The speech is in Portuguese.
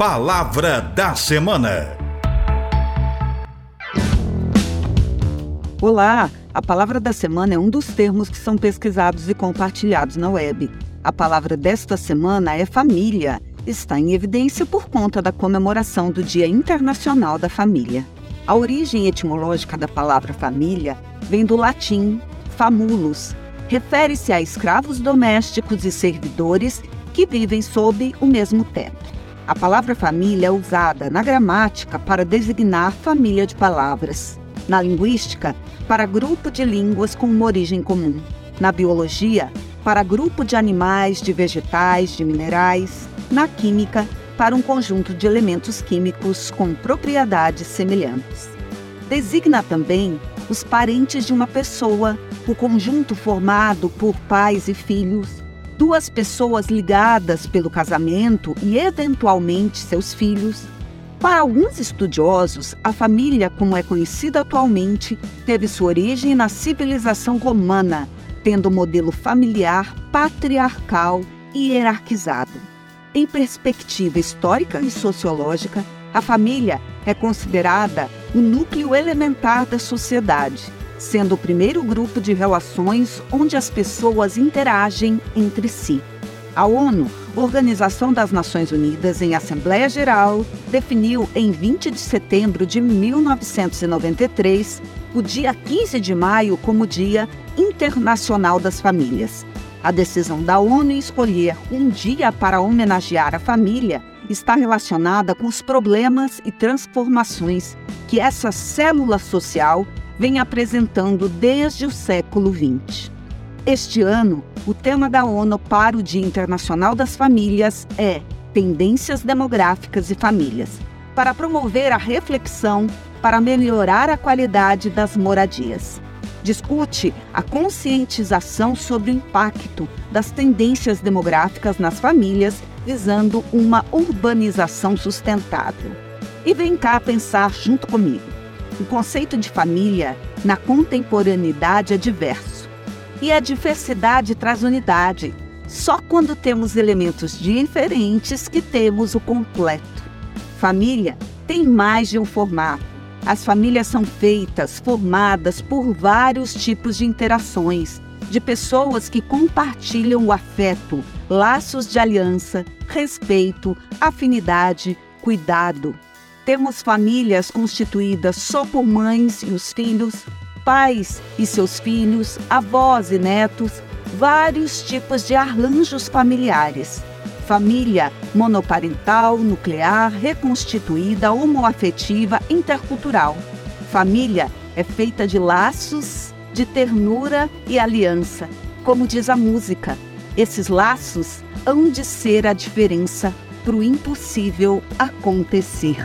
Palavra da Semana. Olá! A palavra da semana é um dos termos que são pesquisados e compartilhados na web. A palavra desta semana é família. Está em evidência por conta da comemoração do Dia Internacional da Família. A origem etimológica da palavra família vem do latim famulus. Refere-se a escravos domésticos e servidores que vivem sob o mesmo teto. A palavra família é usada na gramática para designar família de palavras, na linguística, para grupo de línguas com uma origem comum, na biologia, para grupo de animais, de vegetais, de minerais, na química, para um conjunto de elementos químicos com propriedades semelhantes. Designa também os parentes de uma pessoa, o conjunto formado por pais e filhos, duas pessoas ligadas pelo casamento e, eventualmente, seus filhos. Para alguns estudiosos, a família, como é conhecida atualmente, teve sua origem na civilização romana, tendo um modelo familiar patriarcal e hierarquizado. Em perspectiva histórica e sociológica, a família é considerada o núcleo elementar da sociedade sendo o primeiro grupo de relações onde as pessoas interagem entre si. A ONU, Organização das Nações Unidas, em Assembleia Geral, definiu em 20 de setembro de 1993 o dia 15 de maio como Dia Internacional das Famílias. A decisão da ONU em escolher um dia para homenagear a família está relacionada com os problemas e transformações que essa célula social vem apresentando desde o século XX. Este ano, o tema da ONU para o Dia Internacional das Famílias é Tendências Demográficas e Famílias, para promover a reflexão para melhorar a qualidade das moradias. Discute a conscientização sobre o impacto das tendências demográficas nas famílias, visando uma urbanização sustentável. E vem cá pensar junto comigo. O conceito de família na contemporaneidade é diverso. E a diversidade traz unidade. Só quando temos elementos diferentes que temos o completo. Família tem mais de um formato. As famílias são feitas, formadas por vários tipos de interações, de pessoas que compartilham o afeto, laços de aliança, respeito, afinidade, cuidado. Temos famílias constituídas só por mães e os filhos, pais e seus filhos, avós e netos, vários tipos de arranjos familiares. Família monoparental, nuclear, reconstituída, homoafetiva, intercultural. Família é feita de laços, de ternura e aliança. Como diz a música, esses laços hão de ser a diferença para o impossível acontecer.